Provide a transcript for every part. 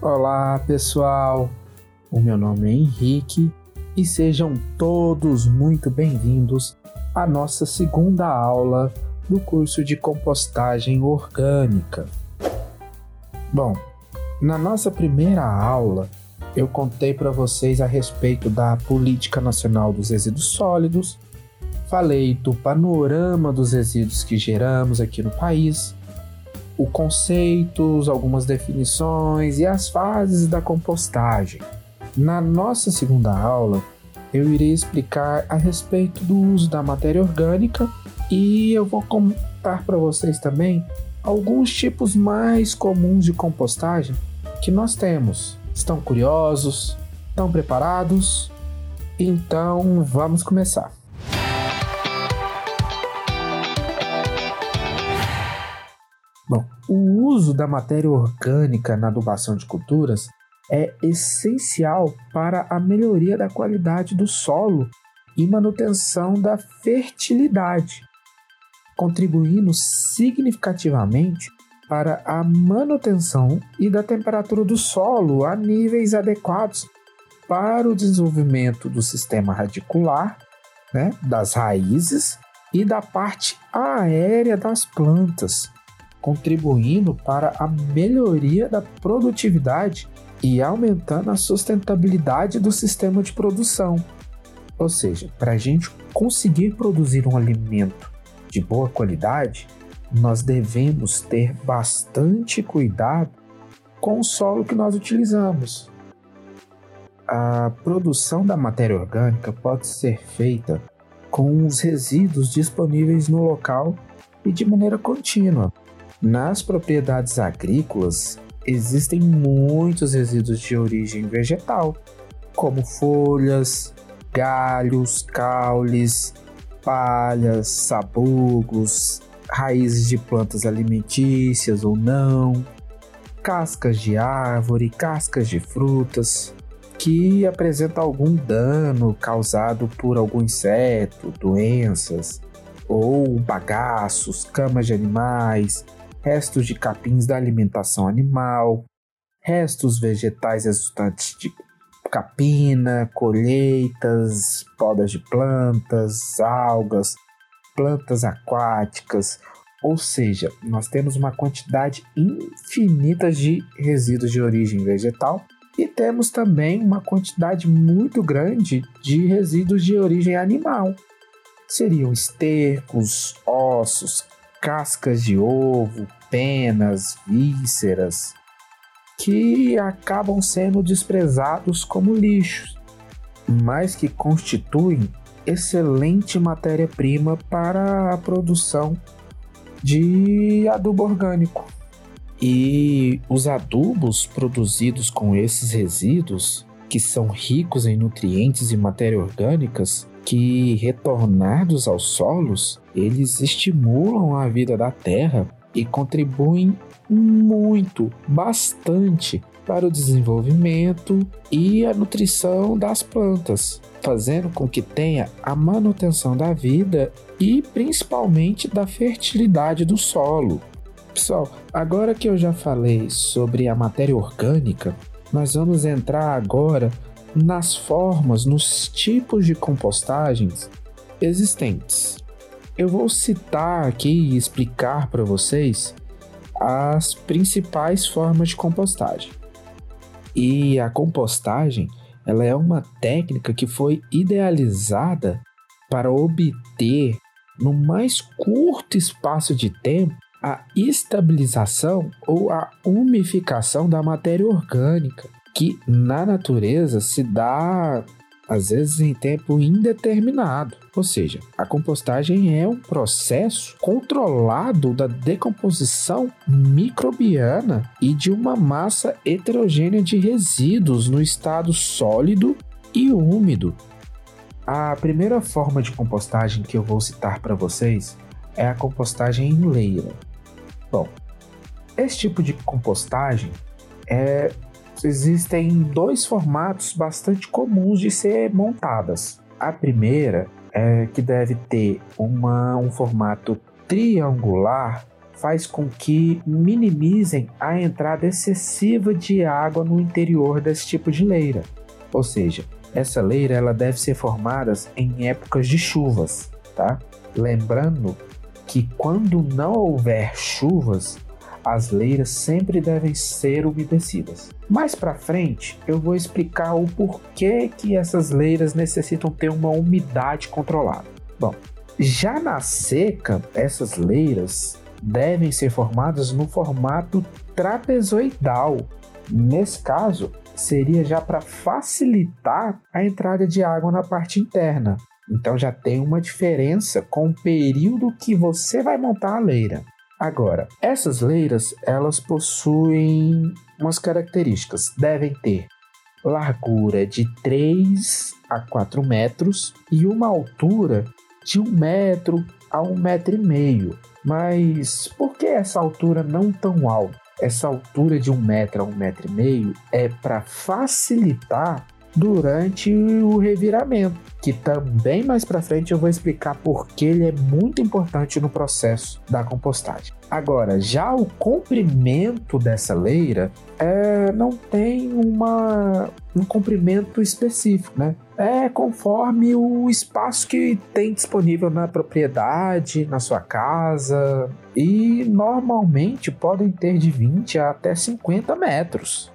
Olá, pessoal. O meu nome é Henrique e sejam todos muito bem-vindos à nossa segunda aula do curso de compostagem orgânica. Bom, na nossa primeira aula, eu contei para vocês a respeito da Política Nacional dos Resíduos Sólidos, falei do panorama dos resíduos que geramos aqui no país, o conceitos, algumas definições e as fases da compostagem. Na nossa segunda aula, eu irei explicar a respeito do uso da matéria orgânica e eu vou contar para vocês também alguns tipos mais comuns de compostagem que nós temos. Estão curiosos? Estão preparados? Então vamos começar. O uso da matéria orgânica na adubação de culturas é essencial para a melhoria da qualidade do solo e manutenção da fertilidade, contribuindo significativamente para a manutenção e da temperatura do solo a níveis adequados para o desenvolvimento do sistema radicular, né, das raízes e da parte aérea das plantas, contribuindo para a melhoria da produtividade e aumentando a sustentabilidade do sistema de produção. Ou seja, para a gente conseguir produzir um alimento de boa qualidade, nós devemos ter bastante cuidado com o solo que nós utilizamos. A produção da matéria orgânica pode ser feita com os resíduos disponíveis no local e de maneira contínua. Nas propriedades agrícolas, existem muitos resíduos de origem vegetal, como folhas, galhos, caules, palhas, sabugos, raízes de plantas alimentícias ou não, cascas de árvore, cascas de frutas, que apresentam algum dano causado por algum inseto, doenças, ou bagaços, camas de animais, restos de capins da alimentação animal, restos vegetais resultantes de capina, colheitas, podas de plantas, algas, plantas aquáticas, ou seja, nós temos uma quantidade infinita de resíduos de origem vegetal e temos também uma quantidade muito grande de resíduos de origem animal. Seriam estercos, ossos, cascas de ovo, penas, vísceras, que acabam sendo desprezados como lixos, mas que constituem excelente matéria-prima para a produção de adubo orgânico. E os adubos produzidos com esses resíduos, que são ricos em nutrientes e matéria orgânicas, que retornados aos solos, eles estimulam a vida da terra e contribuem muito, bastante para o desenvolvimento e a nutrição das plantas, fazendo com que tenha a manutenção da vida e principalmente da fertilidade do solo. Pessoal, agora que eu já falei sobre a matéria orgânica, nós vamos entrar agora nas formas, nos tipos de compostagens existentes. Eu vou citar aqui e explicar para vocês as principais formas de compostagem. E a compostagem, ela é uma técnica que foi idealizada para obter no mais curto espaço de tempo a estabilização ou a umificação da matéria orgânica, que na natureza se dá às vezes em tempo indeterminado. Ou seja, a compostagem é um processo controlado da decomposição microbiana e de uma massa heterogênea de resíduos no estado sólido e úmido. A primeira forma de compostagem que eu vou citar para vocês é a compostagem em leira. Bom, esse tipo de compostagem é existem dois formatos bastante comuns de ser montadas. A primeira é que deve ter uma, um formato triangular faz com que minimizem a entrada excessiva de água no interior desse tipo de leira. Ou seja, essa leira ela deve ser formada em épocas de chuvas, tá? Lembrando que quando não houver chuvas, as leiras sempre devem ser umedecidas. Mais para frente, eu vou explicar o porquê que essas leiras necessitam ter uma umidade controlada. Bom, já na seca, essas leiras devem ser formadas no formato trapezoidal. Nesse caso, seria já para facilitar a entrada de água na parte interna. Então já tem uma diferença com o período que você vai montar a leira. Agora, essas leiras, elas possuem umas características. Devem ter largura de 3 a 4 metros e uma altura de 1 metro a 1 metro e meio. Mas por que essa altura não tão alta? Essa altura de 1 metro a 1 metro e meio é para facilitar durante o reviramento, que também mais para frente eu vou explicar porque ele é muito importante no processo da compostagem. Agora, já o comprimento dessa leira é, não tem uma, um comprimento específico, né? É conforme o espaço que tem disponível na propriedade, na sua casa, e normalmente podem ter de 20 até 50 metros.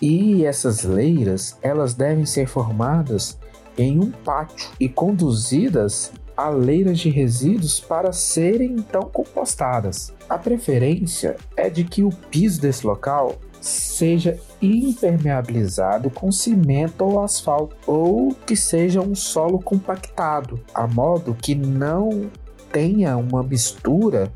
E essas leiras, elas devem ser formadas em um pátio e conduzidas a leiras de resíduos para serem então compostadas. A preferência é de que o piso desse local seja impermeabilizado com cimento ou asfalto, ou que seja um solo compactado, a modo que não tenha uma mistura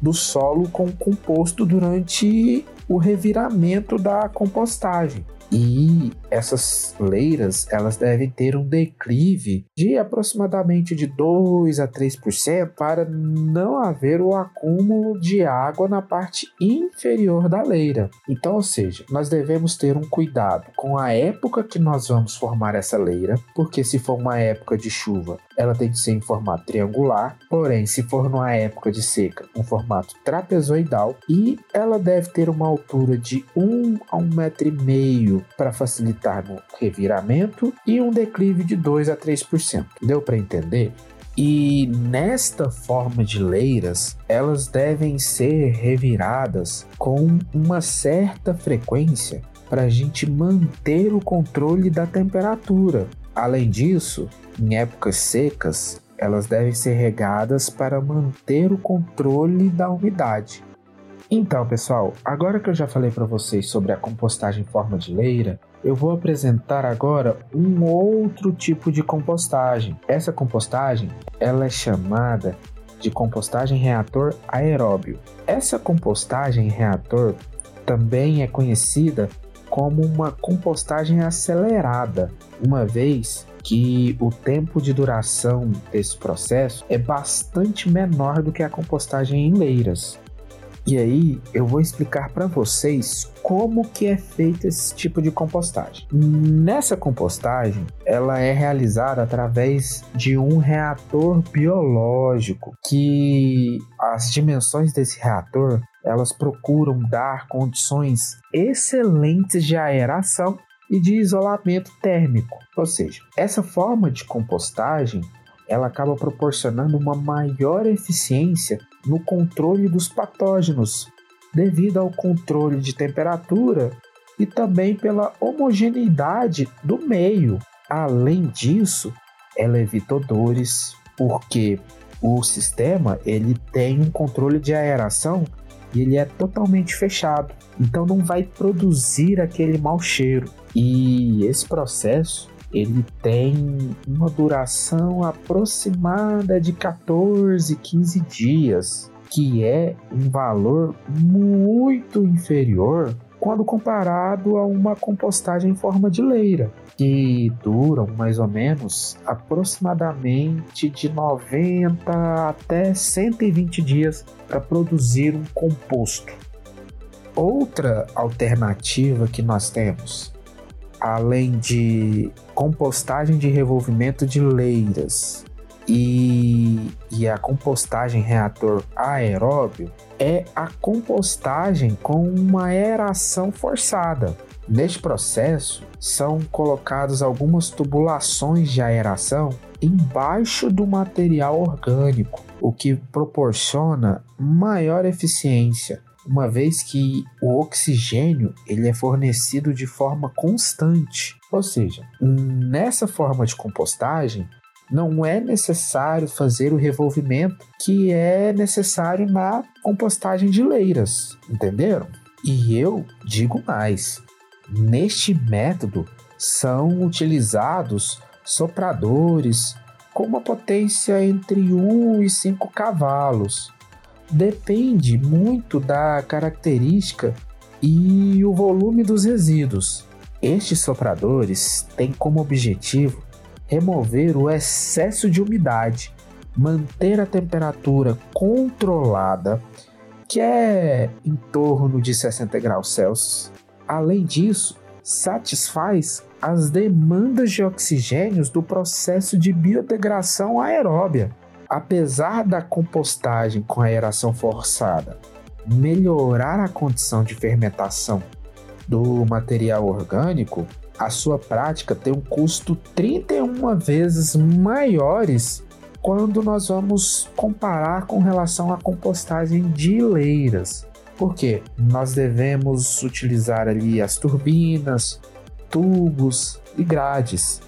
do solo com o composto durante o reviramento da compostagem. E essas leiras, elas devem ter um declive de aproximadamente de 2 a 3% para não haver o acúmulo de água na parte inferior da leira. Então, ou seja, nós devemos ter um cuidado com a época que nós vamos formar essa leira, porque se for uma época de chuva, ela tem que ser em formato triangular, porém, se for numa época de seca, um formato trapezoidal, e ela deve ter uma altura de 1 a 1,5 metro para facilitar no reviramento e um declive de 2 a 3%. Deu para entender? E nesta forma de leiras, elas devem ser reviradas com uma certa frequência para a gente manter o controle da temperatura. Além disso, em épocas secas, elas devem ser regadas para manter o controle da umidade. Então, pessoal, agora que eu já falei para vocês sobre a compostagem em forma de leira, eu vou apresentar agora um outro tipo de compostagem. Essa compostagem, ela é chamada de compostagem reator aeróbio. Essa compostagem reator também é conhecida como uma compostagem acelerada, uma vez que o tempo de duração desse processo é bastante menor do que a compostagem em leiras. E aí eu vou explicar para vocês como que é feito esse tipo de compostagem. Nessa compostagem, ela é realizada através de um reator biológico que as dimensões desse reator elas procuram dar condições excelentes de aeração e de isolamento térmico. Ou seja, essa forma de compostagem ela acaba proporcionando uma maior eficiência no controle dos patógenos, devido ao controle de temperatura e também pela homogeneidade do meio. Além disso, ela evita odores, porque o sistema ele tem um controle de aeração e ele é totalmente fechado, então não vai produzir aquele mau cheiro. E esse processo ele tem uma duração aproximada de 14, 15 dias, que é um valor muito inferior quando comparado a uma compostagem em forma de leira, que duram mais ou menos aproximadamente de 90 até 120 dias para produzir um composto. Outra alternativa que nós temos além de compostagem de revolvimento de leiras e, e a compostagem reator aeróbio é a compostagem com uma aeração forçada. Neste processo, são colocadas algumas tubulações de aeração embaixo do material orgânico, o que proporciona maior eficiência, uma vez que o oxigênio ele é fornecido de forma constante. Ou seja, nessa forma de compostagem, não é necessário fazer o revolvimento que é necessário na compostagem de leiras, entenderam? E eu digo mais: neste método são utilizados sopradores com uma potência entre 1 e 5 cavalos. Depende muito da característica e o volume dos resíduos. Estes sopradores têm como objetivo remover o excesso de umidade, manter a temperatura controlada, que é em torno de 60 graus Celsius. Além disso, satisfaz as demandas de oxigênios do processo de biodegradação aeróbia. Apesar da compostagem com aeração forçada melhorar a condição de fermentação do material orgânico, a sua prática tem um custo 31 vezes maiores quando nós vamos comparar com relação à compostagem de leiras. Porque nós devemos utilizar ali as turbinas, tubos e grades,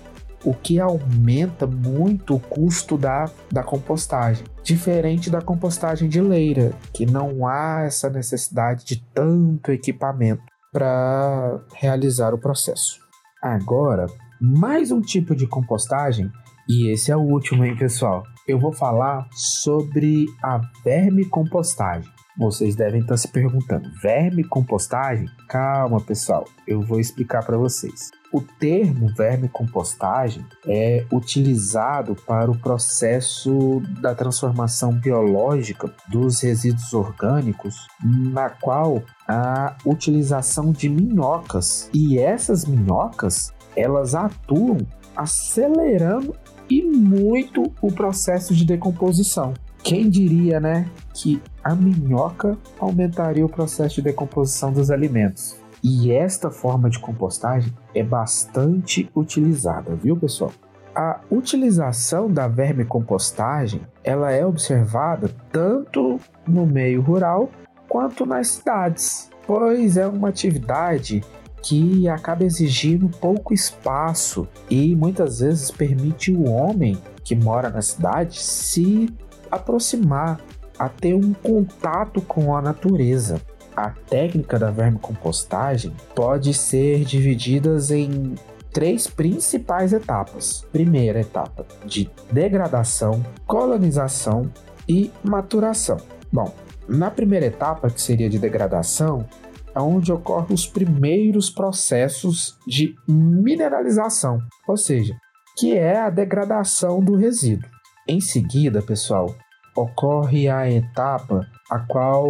o que aumenta muito o custo da, da compostagem. Diferente da compostagem de leira, que não há essa necessidade de tanto equipamento para realizar o processo. Agora, mais um tipo de compostagem, e esse é o último, hein, pessoal? Eu vou falar sobre a vermicompostagem. Vocês devem estar se perguntando: vermicompostagem? Calma, pessoal, eu vou explicar para vocês. O termo vermicompostagem é utilizado para o processo da transformação biológica dos resíduos orgânicos, na qual a utilização de minhocas. E essas minhocas, elas atuam acelerando e muito o processo de decomposição. Quem diria, né, que a minhoca aumentaria o processo de decomposição dos alimentos? E esta forma de compostagem é bastante utilizada, viu, pessoal? A utilização da vermicompostagem, ela é observada tanto no meio rural quanto nas cidades, pois é uma atividade que acaba exigindo pouco espaço e muitas vezes permite o homem que mora na cidade se aproximar, a ter um contato com a natureza. A técnica da vermicompostagem pode ser dividida em três principais etapas. Primeira etapa de degradação, colonização e maturação. Bom, na primeira etapa, que seria de degradação, é onde ocorrem os primeiros processos de mineralização, ou seja, que é a degradação do resíduo. Em seguida, pessoal, ocorre a etapa a qual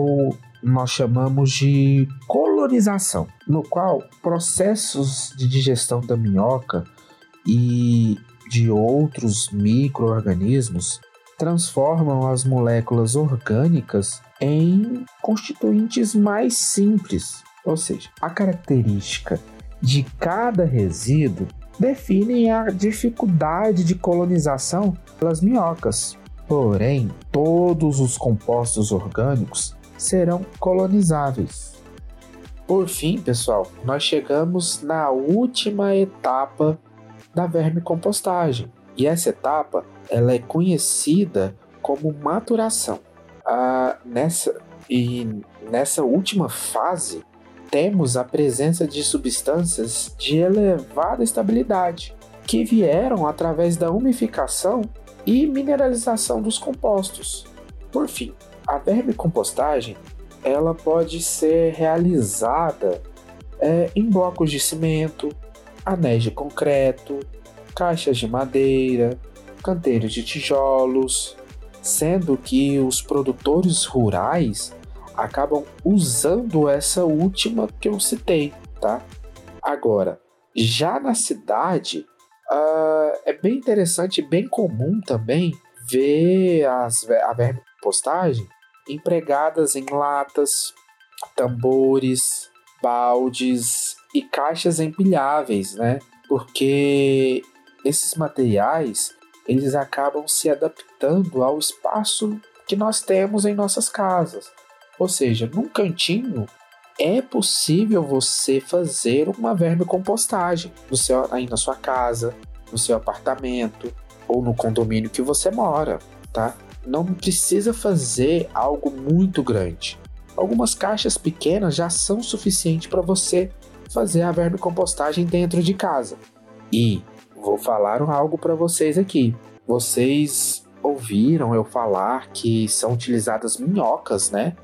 nós chamamos de colonização, no qual processos de digestão da minhoca e de outros microorganismos transformam as moléculas orgânicas em constituintes mais simples, ou seja, a característica de cada resíduo definem a dificuldade de colonização pelas minhocas. Porém, todos os compostos orgânicos serão colonizáveis. Por fim, pessoal, nós chegamos na última etapa da vermicompostagem. E essa etapa ela é conhecida como maturação. Ah, nessa, e nessa última fase, temos a presença de substâncias de elevada estabilidade, que vieram através da umificação e mineralização dos compostos. Por fim, a vermicompostagem ela pode ser realizada é, em blocos de cimento, anéis de concreto, caixas de madeira, canteiros de tijolos, sendo que os produtores rurais acabam usando essa última que eu citei, tá? Agora, já na cidade, uh, é bem interessante, bem comum também vê as, a vermicompostagem empregadas em latas, tambores, baldes e caixas empilháveis, né? Porque esses materiais eles acabam se adaptando ao espaço que nós temos em nossas casas. Ou seja, num cantinho é possível você fazer uma vermicompostagem no seu, aí na sua casa, no seu apartamento ou no condomínio que você mora, tá? Não precisa fazer algo muito grande. Algumas caixas pequenas já são suficientes para você fazer a vermicompostagem dentro de casa. E vou falar algo para vocês aqui. Vocês ouviram eu falar que são utilizadas minhocas, né?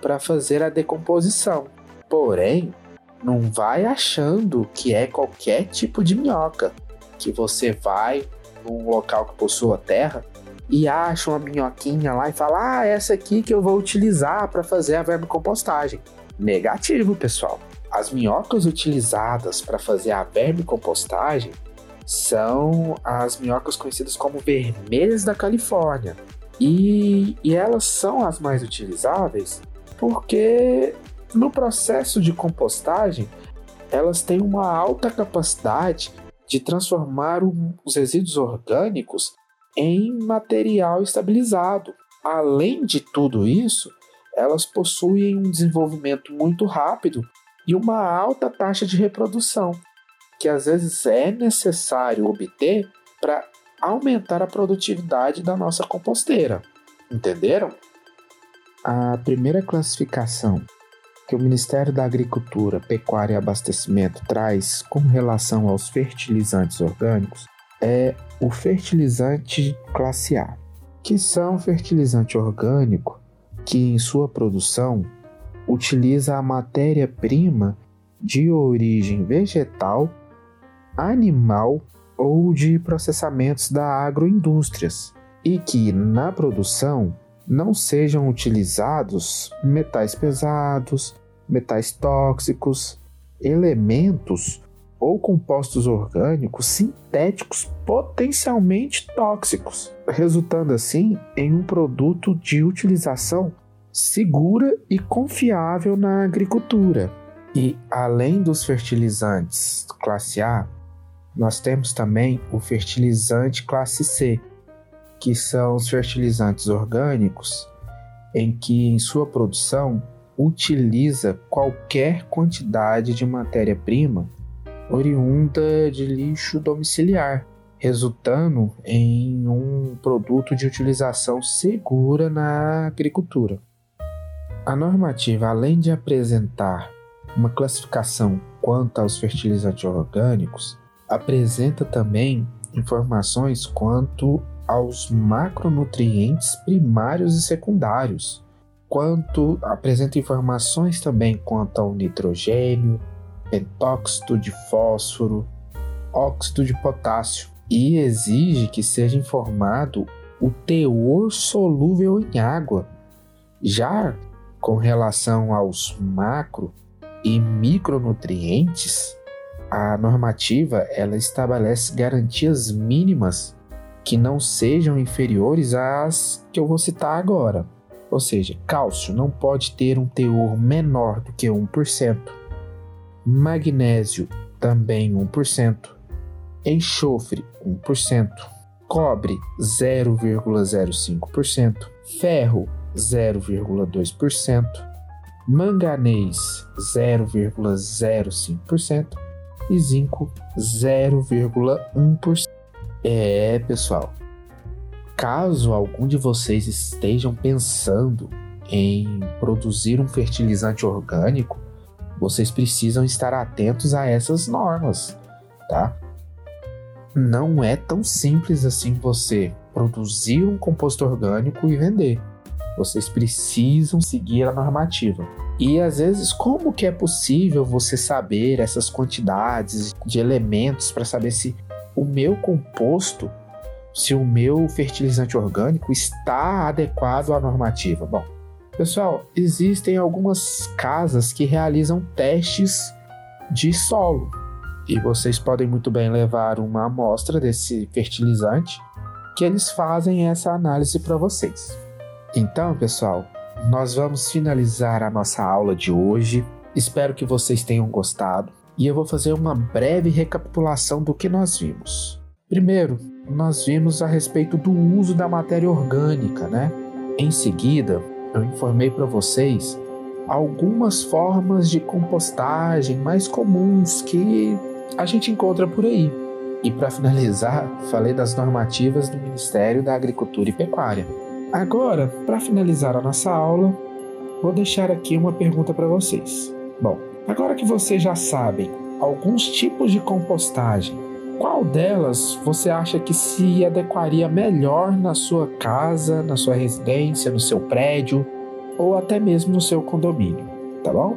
para fazer a decomposição. Porém, não vai achando que é qualquer tipo de minhoca, que você vai num local que possua terra e acha uma minhoquinha lá e fala: "Ah, essa aqui que eu vou utilizar para fazer a vermicompostagem". Negativo, pessoal. As minhocas utilizadas para fazer a vermicompostagem são as minhocas conhecidas como vermelhas da Califórnia. E, e elas são as mais utilizáveis porque no processo de compostagem elas têm uma alta capacidade de transformar os resíduos orgânicos em material estabilizado. Além de tudo isso, elas possuem um desenvolvimento muito rápido e uma alta taxa de reprodução, que às vezes é necessário obter para aumentar a produtividade da nossa composteira. Entenderam? A primeira classificação que o Ministério da Agricultura, Pecuária e Abastecimento traz com relação aos fertilizantes orgânicos é o fertilizante classe A, que são fertilizante orgânico que em sua produção utiliza a matéria-prima de origem vegetal, animal ou de processamentos da agroindústrias e que na produção não sejam utilizados metais pesados, metais tóxicos, elementos ou compostos orgânicos sintéticos potencialmente tóxicos, resultando assim em um produto de utilização segura e confiável na agricultura. E além dos fertilizantes classe A, nós temos também o fertilizante classe C, que são os fertilizantes orgânicos, em que em sua produção utiliza qualquer quantidade de matéria-prima oriunda de lixo domiciliar, resultando em um produto de utilização segura na agricultura. A normativa, além de apresentar uma classificação quanto aos fertilizantes orgânicos, apresenta também informações quanto aos macronutrientes primários e secundários, quanto apresenta informações também quanto ao nitrogênio, pentóxido de fósforo, óxido de potássio e exige que seja informado o teor solúvel em água. Já com relação aos macro e micronutrientes, a normativa ela estabelece garantias mínimas que não sejam inferiores às que eu vou citar agora. Ou seja, cálcio não pode ter um teor menor do que 1%, magnésio também 1%, enxofre 1%, cobre 0,05%, ferro 0,2%, manganês 0,05% e zinco 0,1%. É, pessoal. Caso algum de vocês estejam pensando em produzir um fertilizante orgânico, vocês precisam estar atentos a essas normas, tá? Não é tão simples assim você produzir um composto orgânico e vender. Vocês precisam seguir a normativa. E às vezes, como que é possível você saber essas quantidades de elementos para saber se o meu composto, se o meu fertilizante orgânico está adequado à normativa. Bom, pessoal, existem algumas casas que realizam testes de solo e vocês podem muito bem levar uma amostra desse fertilizante que eles fazem essa análise para vocês. Então, pessoal, nós vamos finalizar a nossa aula de hoje. Espero que vocês tenham gostado e eu vou fazer uma breve recapitulação do que nós vimos. Primeiro, nós vimos a respeito do uso da matéria orgânica, né? Em seguida, eu informei para vocês algumas formas de compostagem mais comuns que a gente encontra por aí. E para finalizar, falei das normativas do Ministério da Agricultura e Pecuária. Agora, para finalizar a nossa aula, vou deixar aqui uma pergunta para vocês. Bom, agora que vocês já sabem alguns tipos de compostagem, qual delas você acha que se adequaria melhor na sua casa, na sua residência, no seu prédio ou até mesmo no seu condomínio, tá bom?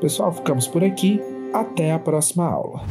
Pessoal, ficamos por aqui. Até a próxima aula.